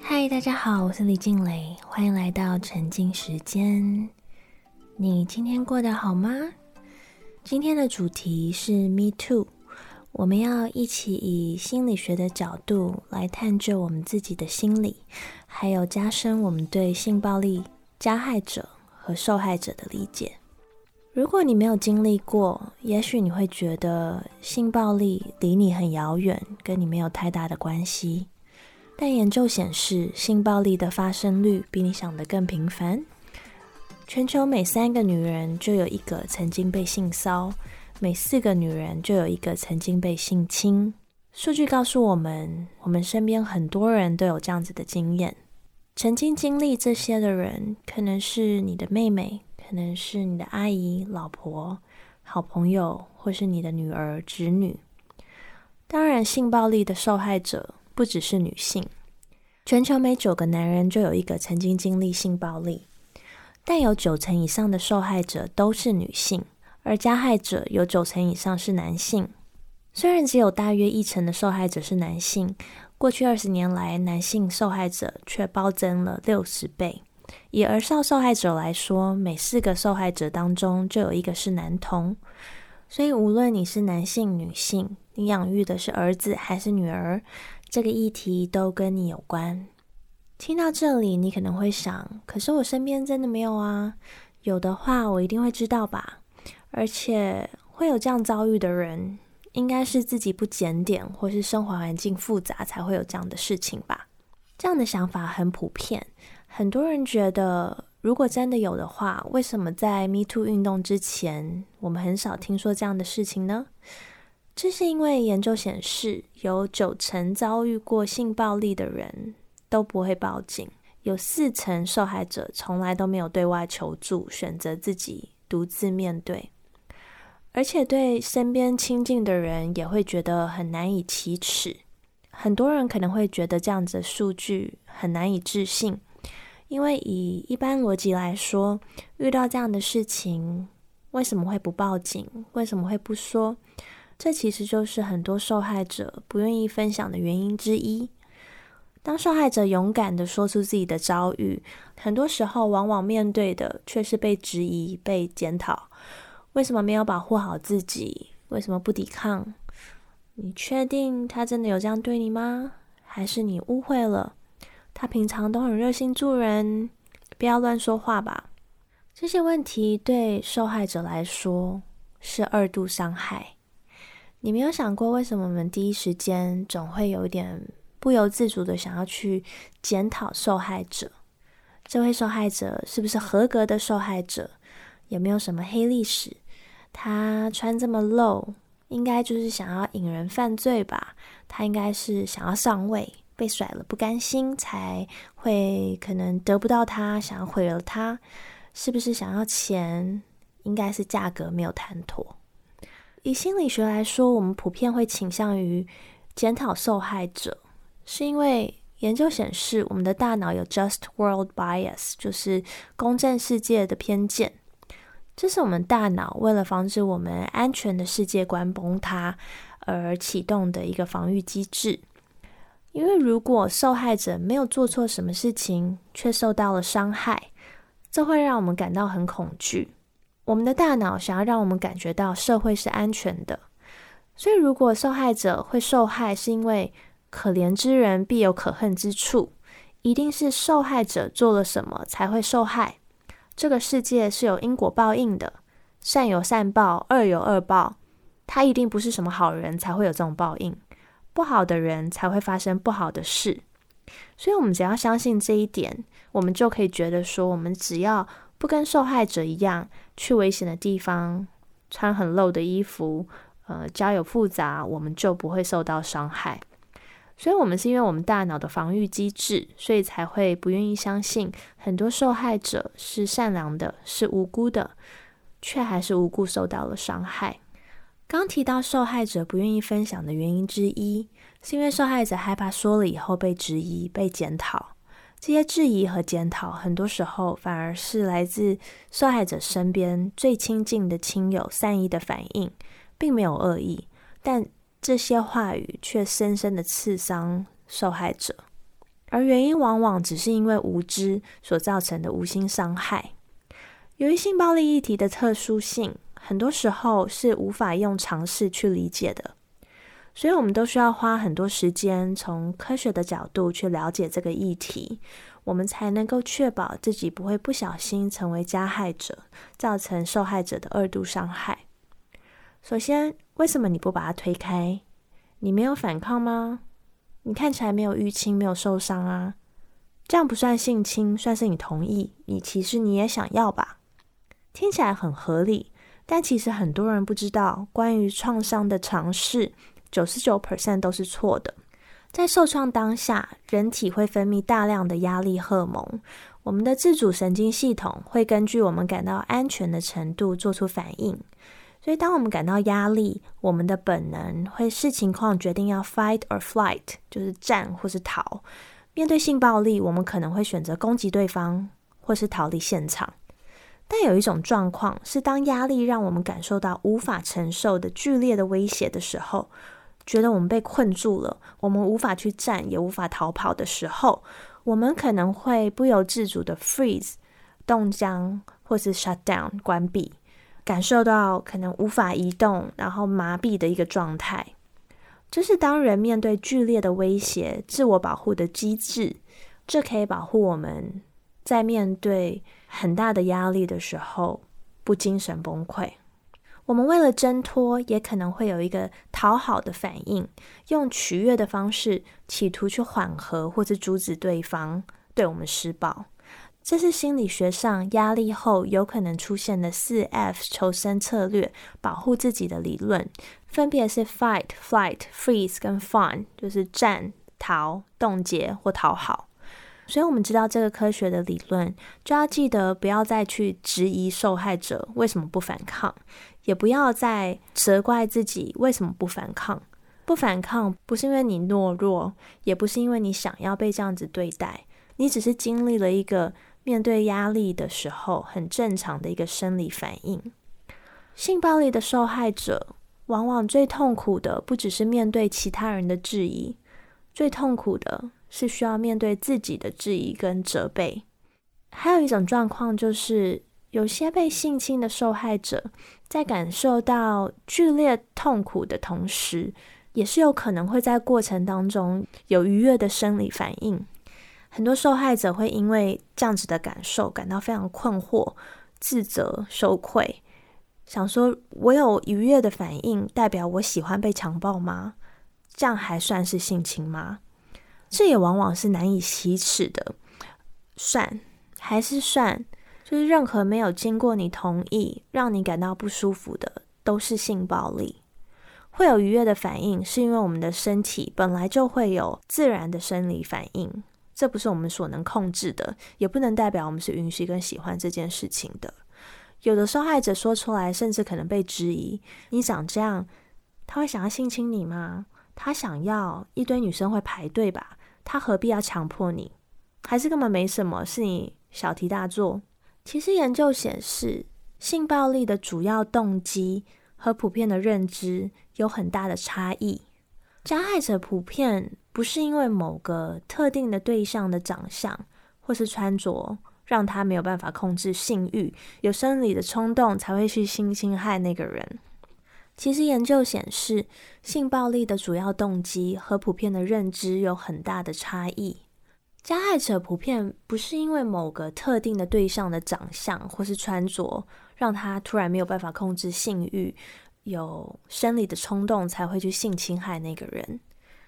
嗨，大家好，我是李静蕾，欢迎来到沉浸时间。你今天过得好吗？今天的主题是 Me Too，我们要一起以心理学的角度来探究我们自己的心理，还有加深我们对性暴力加害者和受害者的理解。如果你没有经历过，也许你会觉得性暴力离你很遥远，跟你没有太大的关系。但研究显示，性暴力的发生率比你想的更频繁。全球每三个女人就有一个曾经被性骚每四个女人就有一个曾经被性侵。数据告诉我们，我们身边很多人都有这样子的经验。曾经经历这些的人，可能是你的妹妹，可能是你的阿姨、老婆、好朋友，或是你的女儿、侄女。当然，性暴力的受害者。不只是女性，全球每九个男人就有一个曾经经历性暴力，但有九成以上的受害者都是女性，而加害者有九成以上是男性。虽然只有大约一成的受害者是男性，过去二十年来，男性受害者却暴增了六十倍。以儿少受害者来说，每四个受害者当中就有一个是男童。所以，无论你是男性、女性，你养育的是儿子还是女儿。这个议题都跟你有关。听到这里，你可能会想：可是我身边真的没有啊？有的话，我一定会知道吧。而且会有这样遭遇的人，应该是自己不检点，或是生活环境复杂，才会有这样的事情吧。这样的想法很普遍。很多人觉得，如果真的有的话，为什么在 Me Too 运动之前，我们很少听说这样的事情呢？这是因为研究显示，有九成遭遇过性暴力的人都不会报警，有四成受害者从来都没有对外求助，选择自己独自面对，而且对身边亲近的人也会觉得很难以启齿。很多人可能会觉得这样子的数据很难以置信，因为以一般逻辑来说，遇到这样的事情，为什么会不报警？为什么会不说？这其实就是很多受害者不愿意分享的原因之一。当受害者勇敢的说出自己的遭遇，很多时候往往面对的却是被质疑、被检讨。为什么没有保护好自己？为什么不抵抗？你确定他真的有这样对你吗？还是你误会了？他平常都很热心助人，不要乱说话吧。这些问题对受害者来说是二度伤害。你没有想过，为什么我们第一时间总会有一点不由自主的想要去检讨受害者？这位受害者是不是合格的受害者？有没有什么黑历史？他穿这么露，应该就是想要引人犯罪吧？他应该是想要上位，被甩了不甘心，才会可能得不到他，想要毁了他？是不是想要钱？应该是价格没有谈妥。以心理学来说，我们普遍会倾向于检讨受害者，是因为研究显示，我们的大脑有 just world bias，就是公正世界的偏见。这是我们大脑为了防止我们安全的世界观崩塌而启动的一个防御机制。因为如果受害者没有做错什么事情，却受到了伤害，这会让我们感到很恐惧。我们的大脑想要让我们感觉到社会是安全的，所以如果受害者会受害，是因为可怜之人必有可恨之处，一定是受害者做了什么才会受害。这个世界是有因果报应的，善有善报，恶有恶报，他一定不是什么好人才会有这种报应，不好的人才会发生不好的事。所以，我们只要相信这一点，我们就可以觉得说，我们只要。不跟受害者一样去危险的地方穿很露的衣服，呃，交友复杂，我们就不会受到伤害。所以，我们是因为我们大脑的防御机制，所以才会不愿意相信很多受害者是善良的，是无辜的，却还是无辜受到了伤害。刚提到受害者不愿意分享的原因之一，是因为受害者害怕说了以后被质疑、被检讨。这些质疑和检讨，很多时候反而是来自受害者身边最亲近的亲友善意的反应，并没有恶意，但这些话语却深深的刺伤受害者，而原因往往只是因为无知所造成的无心伤害。由于性暴力议题的特殊性，很多时候是无法用常识去理解的，所以我们都需要花很多时间，从科学的角度去了解这个议题，我们才能够确保自己不会不小心成为加害者，造成受害者的二度伤害。首先，为什么你不把它推开？你没有反抗吗？你看起来没有淤青，没有受伤啊，这样不算性侵，算是你同意。你其实你也想要吧？听起来很合理，但其实很多人不知道，关于创伤的尝试，九十九 percent 都是错的。在受创当下，人体会分泌大量的压力荷尔蒙，我们的自主神经系统会根据我们感到安全的程度做出反应。所以，当我们感到压力，我们的本能会视情况决定要 fight or flight，就是战或是逃。面对性暴力，我们可能会选择攻击对方，或是逃离现场。但有一种状况是，当压力让我们感受到无法承受的剧烈的威胁的时候，觉得我们被困住了，我们无法去站，也无法逃跑的时候，我们可能会不由自主的 freeze 冻僵，或是 shut down 关闭，感受到可能无法移动，然后麻痹的一个状态。这是当人面对剧烈的威胁，自我保护的机制，这可以保护我们在面对。很大的压力的时候，不精神崩溃。我们为了挣脱，也可能会有一个讨好的反应，用取悦的方式，企图去缓和或者阻止对方对我们施暴。这是心理学上压力后有可能出现的四 F 求生策略，保护自己的理论，分别是 Fight、Flight、Freeze 跟 Fun，就是战、逃、冻结或讨好。所以，我们知道这个科学的理论，就要记得不要再去质疑受害者为什么不反抗，也不要再责怪自己为什么不反抗。不反抗不是因为你懦弱，也不是因为你想要被这样子对待，你只是经历了一个面对压力的时候很正常的一个生理反应。性暴力的受害者往往最痛苦的，不只是面对其他人的质疑，最痛苦的。是需要面对自己的质疑跟责备，还有一种状况就是，有些被性侵的受害者在感受到剧烈痛苦的同时，也是有可能会在过程当中有愉悦的生理反应。很多受害者会因为这样子的感受感到非常困惑、自责、羞愧，想说：我有愉悦的反应，代表我喜欢被强暴吗？这样还算是性侵吗？这也往往是难以启齿的，算还是算？就是任何没有经过你同意，让你感到不舒服的，都是性暴力。会有愉悦的反应，是因为我们的身体本来就会有自然的生理反应，这不是我们所能控制的，也不能代表我们是允许跟喜欢这件事情的。有的受害者说出来，甚至可能被质疑：你长这样，他会想要性侵你吗？他想要一堆女生会排队吧？他何必要强迫你？还是根本没什么，是你小题大做？其实研究显示，性暴力的主要动机和普遍的认知有很大的差异。加害者普遍不是因为某个特定的对象的长相或是穿着让他没有办法控制性欲，有生理的冲动才会去性侵害那个人。其实研究显示，性暴力的主要动机和普遍的认知有很大的差异。加害者普遍不是因为某个特定的对象的长相或是穿着让他突然没有办法控制性欲，有生理的冲动才会去性侵害那个人。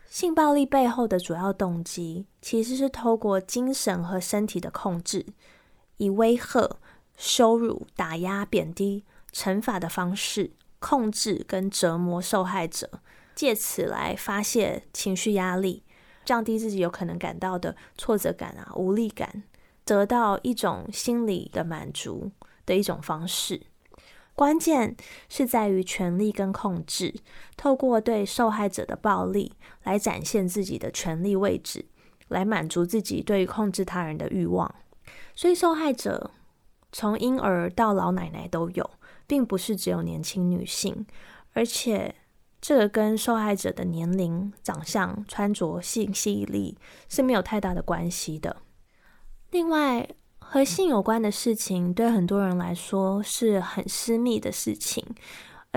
性暴力背后的主要动机其实是透过精神和身体的控制，以威吓、羞辱、打压、贬低、惩罚的方式。控制跟折磨受害者，借此来发泄情绪压力，降低自己有可能感到的挫折感啊、无力感，得到一种心理的满足的一种方式。关键是在于权力跟控制，透过对受害者的暴力来展现自己的权力位置，来满足自己对于控制他人的欲望。所以，受害者从婴儿到老奶奶都有。并不是只有年轻女性，而且这个跟受害者的年龄、长相、穿着、性吸引力是没有太大的关系的。另外，和性有关的事情对很多人来说是很私密的事情。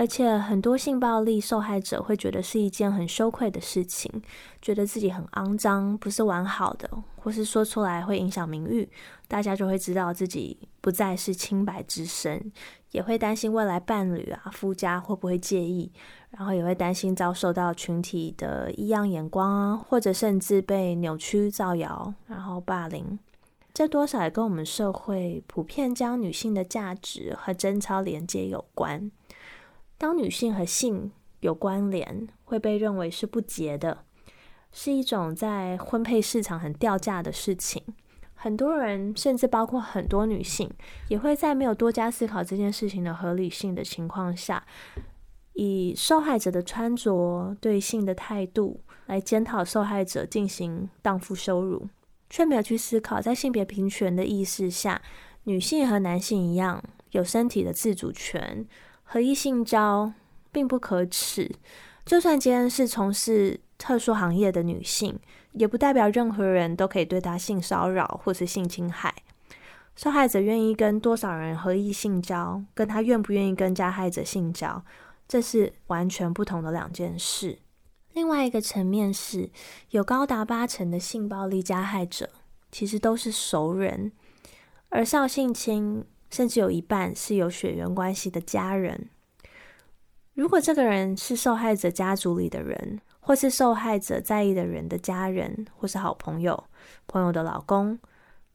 而且很多性暴力受害者会觉得是一件很羞愧的事情，觉得自己很肮脏，不是完好的，或是说出来会影响名誉，大家就会知道自己不再是清白之身，也会担心未来伴侣啊、夫家会不会介意，然后也会担心遭受到群体的异样眼光啊，或者甚至被扭曲、造谣，然后霸凌。这多少也跟我们社会普遍将女性的价值和贞操连接有关。当女性和性有关联，会被认为是不洁的，是一种在婚配市场很掉价的事情。很多人，甚至包括很多女性，也会在没有多加思考这件事情的合理性的情况下，以受害者的穿着、对性的态度来检讨受害者，进行荡妇羞辱，却没有去思考，在性别平权的意识下，女性和男性一样有身体的自主权。合意性交并不可耻，就算今天是从事特殊行业的女性，也不代表任何人都可以对她性骚扰或是性侵害。受害者愿意跟多少人合意性交，跟他愿不愿意跟加害者性交，这是完全不同的两件事。另外一个层面是，有高达八成的性暴力加害者其实都是熟人，而少性侵。甚至有一半是有血缘关系的家人。如果这个人是受害者家族里的人，或是受害者在意的人的家人，或是好朋友、朋友的老公，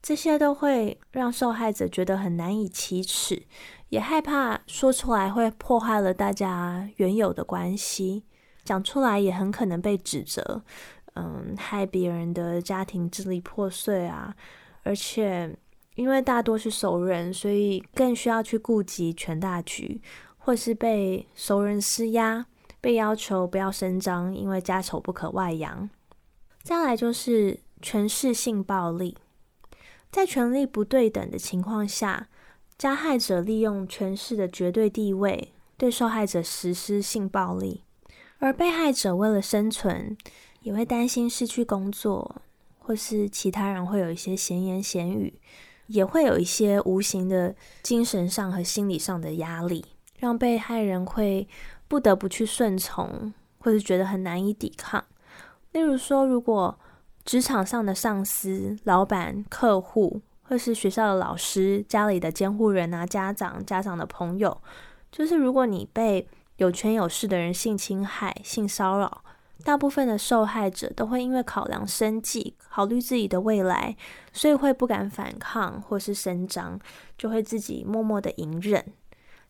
这些都会让受害者觉得很难以启齿，也害怕说出来会破坏了大家原有的关系，讲出来也很可能被指责，嗯，害别人的家庭支离破碎啊，而且。因为大多是熟人，所以更需要去顾及全大局，或是被熟人施压，被要求不要声张，因为家丑不可外扬。再来就是权势性暴力，在权力不对等的情况下，加害者利用权势的绝对地位对受害者实施性暴力，而被害者为了生存，也会担心失去工作，或是其他人会有一些闲言闲语。也会有一些无形的精神上和心理上的压力，让被害人会不得不去顺从，或是觉得很难以抵抗。例如说，如果职场上的上司、老板、客户，或是学校的老师、家里的监护人啊、家长、家长的朋友，就是如果你被有权有势的人性侵害、性骚扰。大部分的受害者都会因为考量生计、考虑自己的未来，所以会不敢反抗或是声张，就会自己默默的隐忍，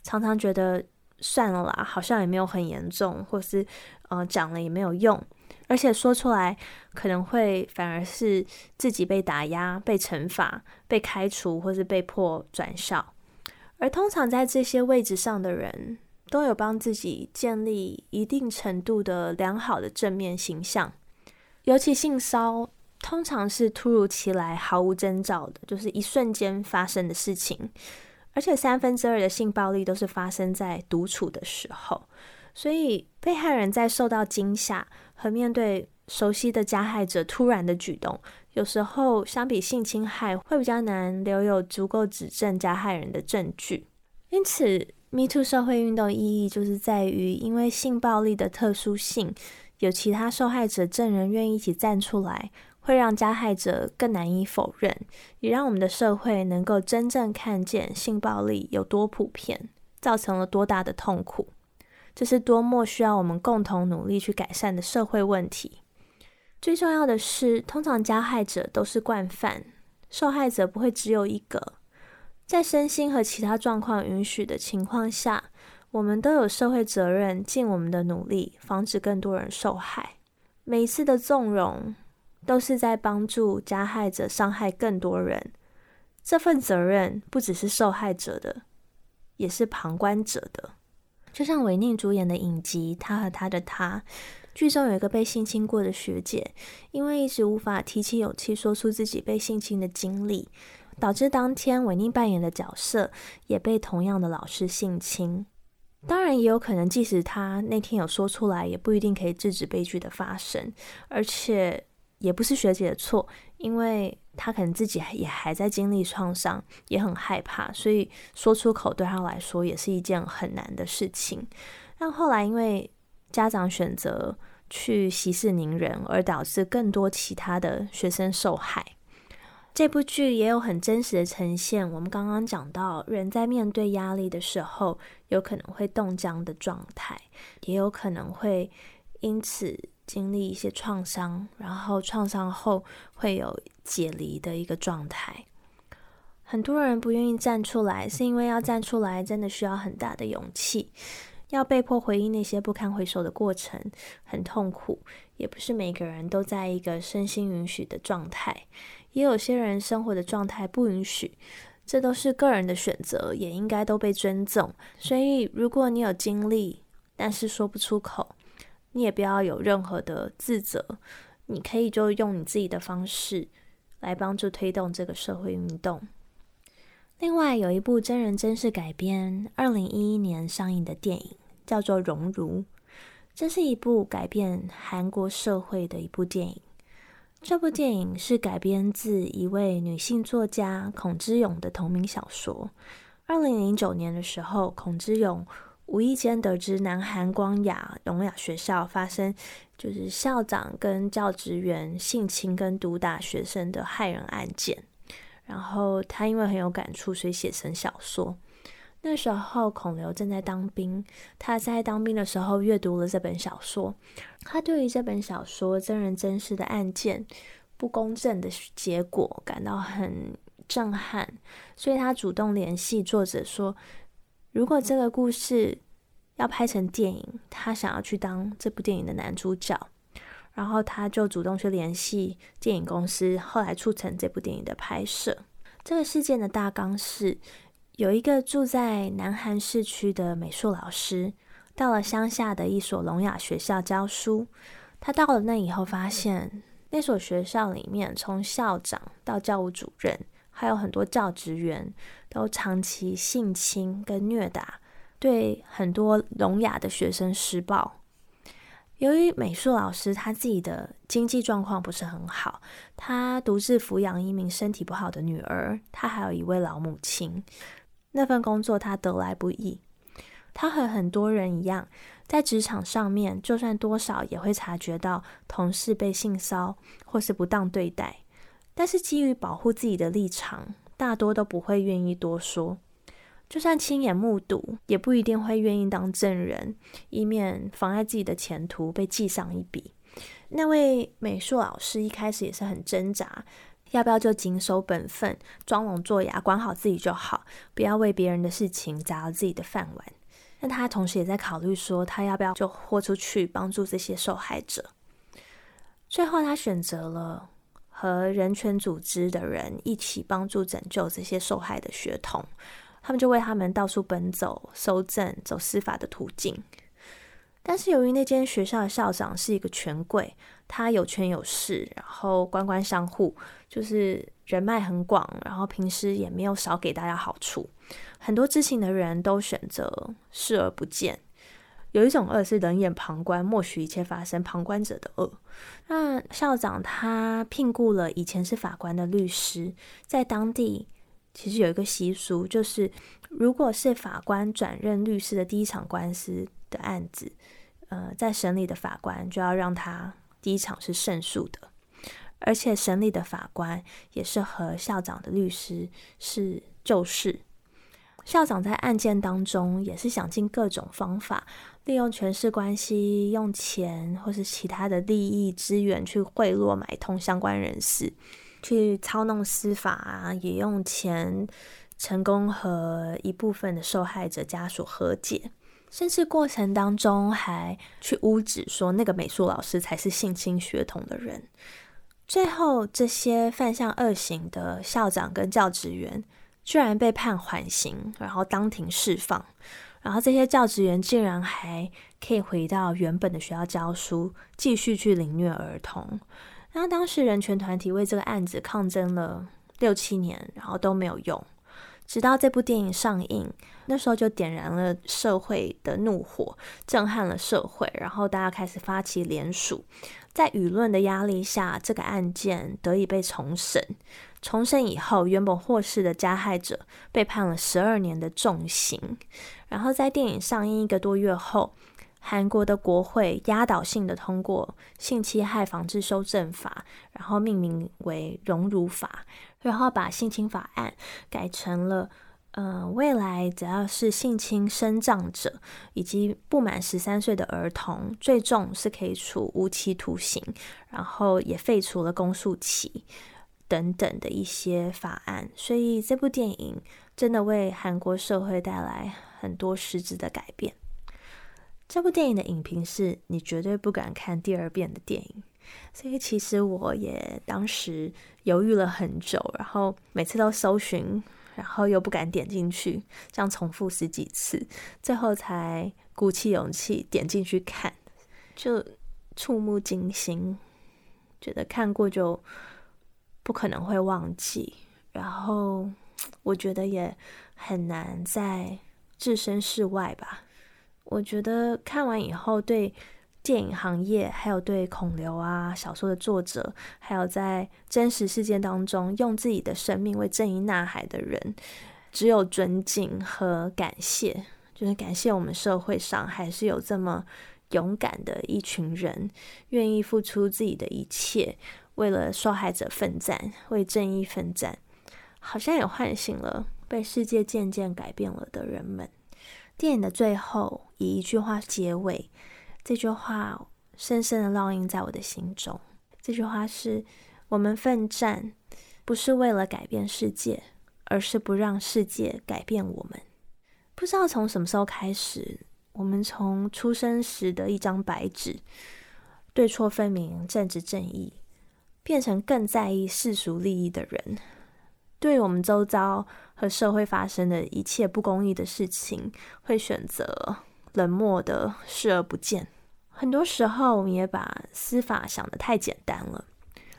常常觉得算了啦，好像也没有很严重，或是呃讲了也没有用，而且说出来可能会反而是自己被打压、被惩罚、被开除或是被迫转校，而通常在这些位置上的人。都有帮自己建立一定程度的良好的正面形象，尤其性骚通常是突如其来、毫无征兆的，就是一瞬间发生的事情，而且三分之二的性暴力都是发生在独处的时候，所以被害人在受到惊吓和面对熟悉的加害者突然的举动，有时候相比性侵害会比较难留有足够指证加害人的证据，因此。Me Too 社会运动意义就是在于，因为性暴力的特殊性，有其他受害者证人愿意一起站出来，会让加害者更难以否认，也让我们的社会能够真正看见性暴力有多普遍，造成了多大的痛苦。这是多么需要我们共同努力去改善的社会问题。最重要的是，通常加害者都是惯犯，受害者不会只有一个。在身心和其他状况允许的情况下，我们都有社会责任，尽我们的努力，防止更多人受害。每一次的纵容，都是在帮助加害者伤害更多人。这份责任不只是受害者的，也是旁观者的。就像韦宁主演的影集《他和他的他》，剧中有一个被性侵过的学姐，因为一直无法提起勇气说出自己被性侵的经历。导致当天韦宁扮演的角色也被同样的老师性侵。当然，也有可能，即使他那天有说出来，也不一定可以制止悲剧的发生。而且，也不是学姐的错，因为她可能自己也还在经历创伤，也很害怕，所以说出口对她来说也是一件很难的事情。但后来，因为家长选择去息事宁人，而导致更多其他的学生受害。这部剧也有很真实的呈现。我们刚刚讲到，人在面对压力的时候，有可能会冻僵的状态，也有可能会因此经历一些创伤，然后创伤后会有解离的一个状态。很多人不愿意站出来，是因为要站出来真的需要很大的勇气，要被迫回忆那些不堪回首的过程，很痛苦。也不是每个人都在一个身心允许的状态。也有些人生活的状态不允许，这都是个人的选择，也应该都被尊重。所以，如果你有经历，但是说不出口，你也不要有任何的自责。你可以就用你自己的方式来帮助推动这个社会运动。另外，有一部真人真事改编，二零一一年上映的电影叫做《荣辱》，这是一部改变韩国社会的一部电影。这部电影是改编自一位女性作家孔之勇的同名小说。二零零九年的时候，孔之勇无意间得知南韩光雅聋哑学校发生就是校长跟教职员性侵跟毒打学生的害人案件，然后他因为很有感触，所以写成小说。那时候孔刘正在当兵，他在当兵的时候阅读了这本小说，他对于这本小说真人真事的案件不公正的结果感到很震撼，所以他主动联系作者说，如果这个故事要拍成电影，他想要去当这部电影的男主角，然后他就主动去联系电影公司，后来促成这部电影的拍摄。这个事件的大纲是。有一个住在南韩市区的美术老师，到了乡下的一所聋哑学校教书。他到了那以后，发现那所学校里面，从校长到教务主任，还有很多教职员，都长期性侵跟虐打，对很多聋哑的学生施暴。由于美术老师他自己的经济状况不是很好，他独自抚养一名身体不好的女儿，他还有一位老母亲。那份工作他得来不易，他和很多人一样，在职场上面，就算多少也会察觉到同事被性骚或是不当对待，但是基于保护自己的立场，大多都不会愿意多说。就算亲眼目睹，也不一定会愿意当证人，以免妨碍自己的前途被记上一笔。那位美术老师一开始也是很挣扎。要不要就谨守本分，装聋作哑，管好自己就好，不要为别人的事情砸了自己的饭碗。但他同时也在考虑说，他要不要就豁出去帮助这些受害者。最后，他选择了和人权组织的人一起帮助拯救这些受害的学童。他们就为他们到处奔走，搜证，走司法的途径。但是由于那间学校的校长是一个权贵，他有权有势，然后官官相护，就是人脉很广，然后平时也没有少给大家好处。很多知情的人都选择视而不见。有一种恶是冷眼旁观，默许一切发生，旁观者的恶。那校长他聘雇了以前是法官的律师，在当地其实有一个习俗，就是如果是法官转任律师的第一场官司的案子。呃，在审理的法官就要让他第一场是胜诉的，而且审理的法官也是和校长的律师是旧事。校长在案件当中也是想尽各种方法，利用权势关系，用钱或是其他的利益资源去贿赂买通相关人士，去操弄司法啊，也用钱成功和一部分的受害者家属和解。甚至过程当中还去污指说那个美术老师才是性侵学童的人，最后这些犯下恶行的校长跟教职员居然被判缓刑，然后当庭释放，然后这些教职员竟然还可以回到原本的学校教书，继续去凌虐儿童。然后当时人权团体为这个案子抗争了六七年，然后都没有用。直到这部电影上映，那时候就点燃了社会的怒火，震撼了社会，然后大家开始发起联署，在舆论的压力下，这个案件得以被重审。重审以后，原本获释的加害者被判了十二年的重刑。然后在电影上映一个多月后，韩国的国会压倒性的通过《性侵害防治修正法》，然后命名为《荣辱法》。然后把性侵法案改成了，嗯，未来只要是性侵生长者以及不满十三岁的儿童，最重是可以处无期徒刑，然后也废除了公诉期等等的一些法案。所以这部电影真的为韩国社会带来很多实质的改变。这部电影的影评是你绝对不敢看第二遍的电影。所以其实我也当时犹豫了很久，然后每次都搜寻，然后又不敢点进去，这样重复十几次，最后才鼓起勇气点进去看，就触目惊心，觉得看过就不可能会忘记，然后我觉得也很难再置身事外吧。我觉得看完以后对。电影行业，还有对孔刘啊小说的作者，还有在真实事件当中用自己的生命为正义呐喊的人，只有尊敬和感谢。就是感谢我们社会上还是有这么勇敢的一群人，愿意付出自己的一切，为了受害者奋战，为正义奋战。好像也唤醒了被世界渐渐改变了的人们。电影的最后以一句话结尾。这句话深深的烙印在我的心中。这句话是：我们奋战不是为了改变世界，而是不让世界改变我们。不知道从什么时候开始，我们从出生时的一张白纸，对错分明、正直正义，变成更在意世俗利益的人。对我们周遭和社会发生的一切不公义的事情，会选择冷漠的视而不见。很多时候，我们也把司法想的太简单了，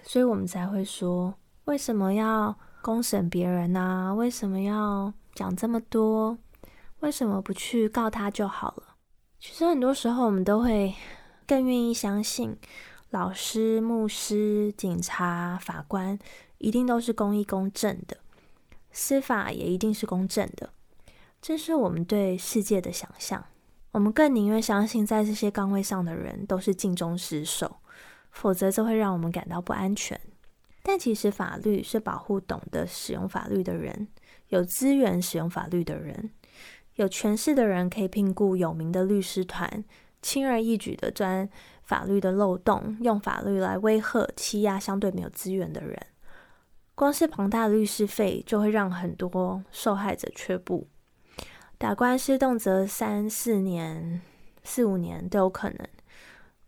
所以我们才会说：为什么要公审别人呢？为什么要讲这么多？为什么不去告他就好了？其实很多时候，我们都会更愿意相信，老师、牧师、警察、法官一定都是公义公正的，司法也一定是公正的。这是我们对世界的想象。我们更宁愿相信，在这些岗位上的人都是尽忠职守，否则这会让我们感到不安全。但其实，法律是保护懂得使用法律的人，有资源使用法律的人，有权势的人可以聘雇有名的律师团，轻而易举的钻法律的漏洞，用法律来威吓、欺压相对没有资源的人。光是庞大的律师费，就会让很多受害者却步。打官司动辄三四年、四五年都有可能，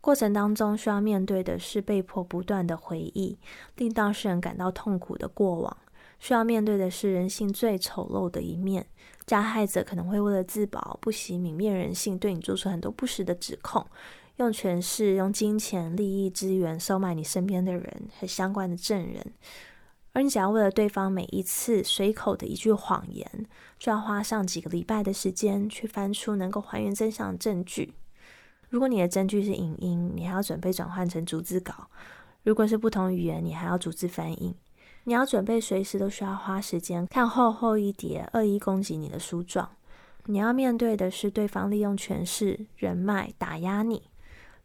过程当中需要面对的是被迫不断的回忆，令当事人感到痛苦的过往；需要面对的是人性最丑陋的一面，加害者可能会为了自保，不惜泯灭人性，对你做出很多不实的指控，用权势、用金钱、利益资源收买你身边的人和相关的证人。而你只要为了对方每一次随口的一句谎言，就要花上几个礼拜的时间去翻出能够还原真相的证据。如果你的证据是影音，你还要准备转换成逐字稿；如果是不同语言，你还要逐字翻译。你要准备随时都需要花时间看厚厚一叠恶意攻击你的书状。你要面对的是对方利用权势、人脉打压你，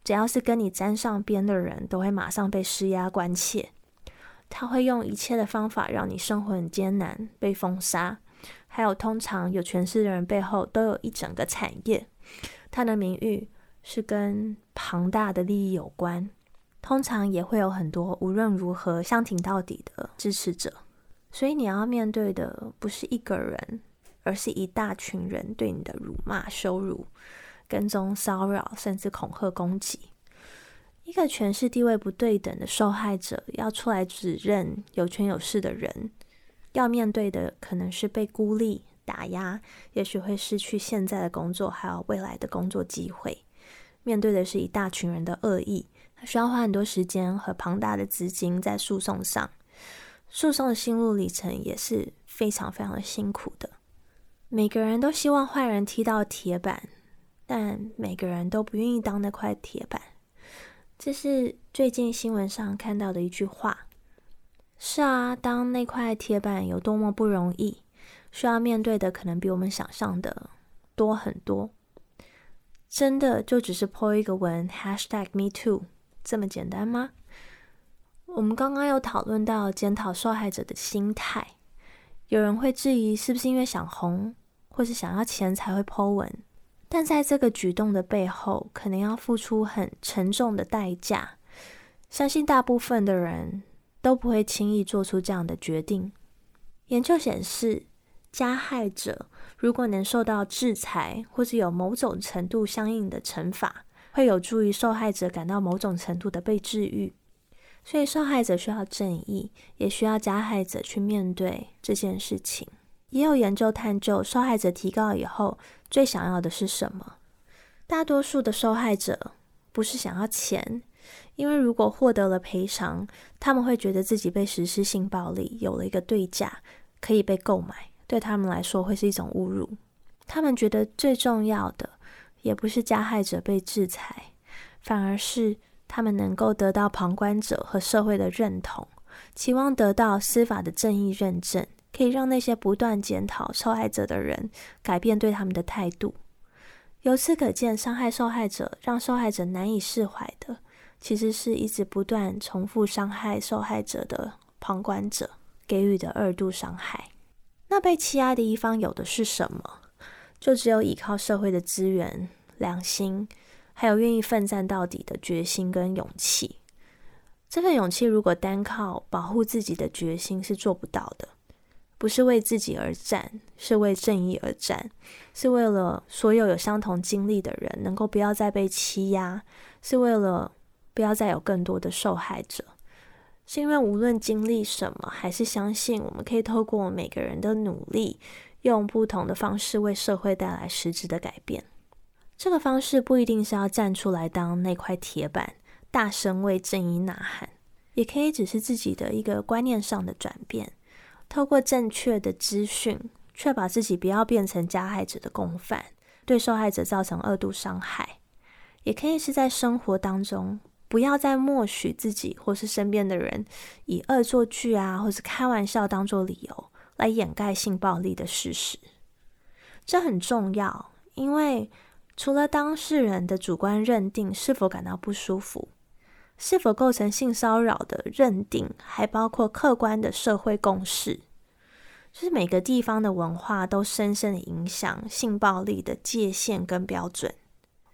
只要是跟你沾上边的人都会马上被施压关切。他会用一切的方法让你生活很艰难，被封杀。还有，通常有权势的人背后都有一整个产业，他的名誉是跟庞大的利益有关。通常也会有很多无论如何相挺到底的支持者。所以你要面对的不是一个人，而是一大群人对你的辱骂、羞辱、跟踪、骚扰，甚至恐吓、攻击。一个权势地位不对等的受害者要出来指认有权有势的人，要面对的可能是被孤立、打压，也许会失去现在的工作，还有未来的工作机会。面对的是一大群人的恶意，他需要花很多时间和庞大的资金在诉讼上。诉讼的心路历程也是非常非常的辛苦的。每个人都希望坏人踢到铁板，但每个人都不愿意当那块铁板。这是最近新闻上看到的一句话。是啊，当那块铁板有多么不容易，需要面对的可能比我们想象的多很多。真的就只是 po 一个文 #hashtag#me_too 这么简单吗？我们刚刚有讨论到检讨受害者的心态，有人会质疑是不是因为想红，或是想要钱才会 po 文？但在这个举动的背后，可能要付出很沉重的代价。相信大部分的人都不会轻易做出这样的决定。研究显示，加害者。如果能受到制裁，或是有某种程度相应的惩罚，会有助于受害者感到某种程度的被治愈。所以，受害者需要正义，也需要加害者去面对这件事情。也有研究探究，受害者提告以后最想要的是什么？大多数的受害者不是想要钱，因为如果获得了赔偿，他们会觉得自己被实施性暴力有了一个对价，可以被购买。对他们来说会是一种侮辱。他们觉得最重要的也不是加害者被制裁，反而是他们能够得到旁观者和社会的认同，期望得到司法的正义认证，可以让那些不断检讨受害者的人改变对他们的态度。由此可见，伤害受害者让受害者难以释怀的，其实是一直不断重复伤害受害者的旁观者给予的二度伤害。那被欺压的一方有的是什么？就只有依靠社会的资源、良心，还有愿意奋战到底的决心跟勇气。这份勇气如果单靠保护自己的决心是做不到的。不是为自己而战，是为正义而战，是为了所有有相同经历的人能够不要再被欺压，是为了不要再有更多的受害者。是因为无论经历什么，还是相信我们可以透过每个人的努力，用不同的方式为社会带来实质的改变。这个方式不一定是要站出来当那块铁板，大声为正义呐喊，也可以只是自己的一个观念上的转变，透过正确的资讯，确保自己不要变成加害者的共犯，对受害者造成二度伤害。也可以是在生活当中。不要再默许自己或是身边的人以恶作剧啊，或是开玩笑当做理由来掩盖性暴力的事实。这很重要，因为除了当事人的主观认定是否感到不舒服，是否构成性骚扰的认定，还包括客观的社会共识，就是每个地方的文化都深深的影响性暴力的界限跟标准。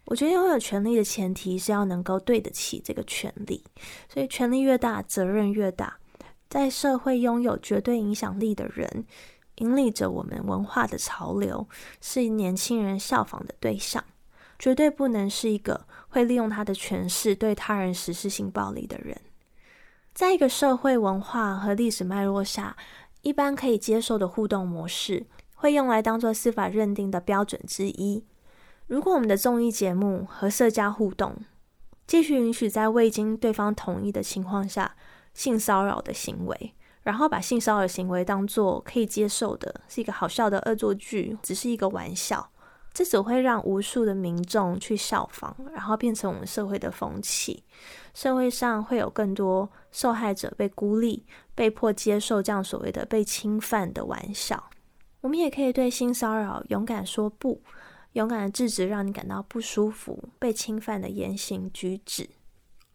我觉得拥有权利的前提是要能够对得起这个权利，所以权力越大，责任越大。在社会拥有绝对影响力的人，引领着我们文化的潮流，是年轻人效仿的对象，绝对不能是一个会利用他的权势对他人实施性暴力的人。在一个社会文化和历史脉络下，一般可以接受的互动模式，会用来当做司法认定的标准之一。如果我们的综艺节目和社交互动继续允许在未经对方同意的情况下性骚扰的行为，然后把性骚扰行为当做可以接受的，是一个好笑的恶作剧，只是一个玩笑，这只会让无数的民众去效仿，然后变成我们社会的风气。社会上会有更多受害者被孤立，被迫接受这样所谓的被侵犯的玩笑。我们也可以对性骚扰勇敢说不。勇敢的制止让你感到不舒服、被侵犯的言行举止，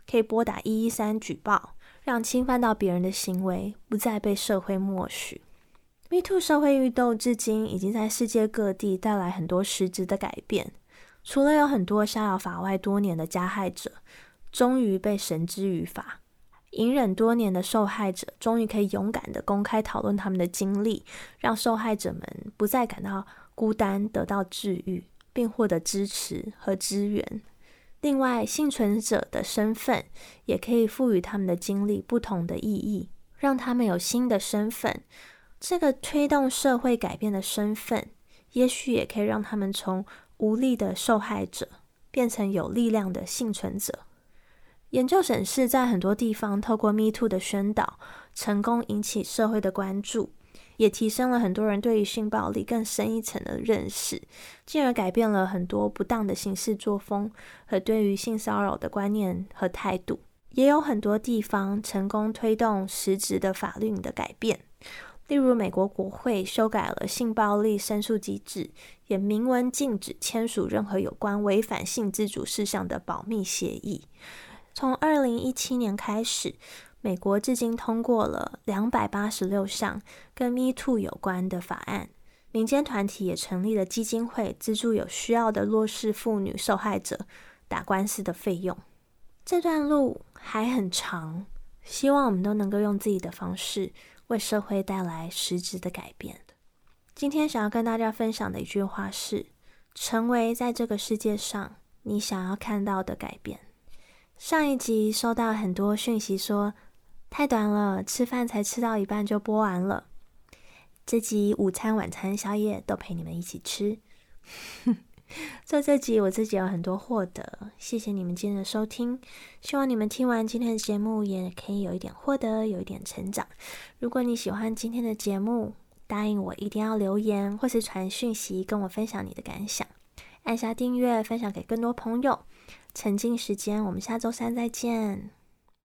可以拨打一一三举报，让侵犯到别人的行为不再被社会默许。Me Too 社会运动至今已经在世界各地带来很多实质的改变。除了有很多逍遥法外多年的加害者终于被绳之于法，隐忍多年的受害者终于可以勇敢的公开讨论他们的经历，让受害者们不再感到。孤单得到治愈，并获得支持和支援。另外，幸存者的身份也可以赋予他们的经历不同的意义，让他们有新的身份。这个推动社会改变的身份，也许也可以让他们从无力的受害者变成有力量的幸存者。研究显示，在很多地方，透过 Me Too 的宣导，成功引起社会的关注，也提升了很多人对于性暴力更深一层的认识，进而改变了很多不当的行事作风和对于性骚扰的观念和态度。也有很多地方成功推动实质的法律的改变，例如美国国会修改了性暴力申诉机制，也明文禁止签署任何有关违反性自主事项的保密协议。从二零一七年开始，美国至今通过了两百八十六项跟 Me Too 有关的法案，民间团体也成立了基金会，资助有需要的弱势妇女受害者打官司的费用。这段路还很长，希望我们都能够用自己的方式为社会带来实质的改变。今天想要跟大家分享的一句话是：成为在这个世界上你想要看到的改变。上一集收到很多讯息说太短了，吃饭才吃到一半就播完了。这集午餐、晚餐、宵夜都陪你们一起吃。做这集我自己有很多获得，谢谢你们今天的收听。希望你们听完今天的节目也可以有一点获得，有一点成长。如果你喜欢今天的节目，答应我一定要留言或是传讯息跟我分享你的感想，按下订阅，分享给更多朋友。沉浸时间，我们下周三再见。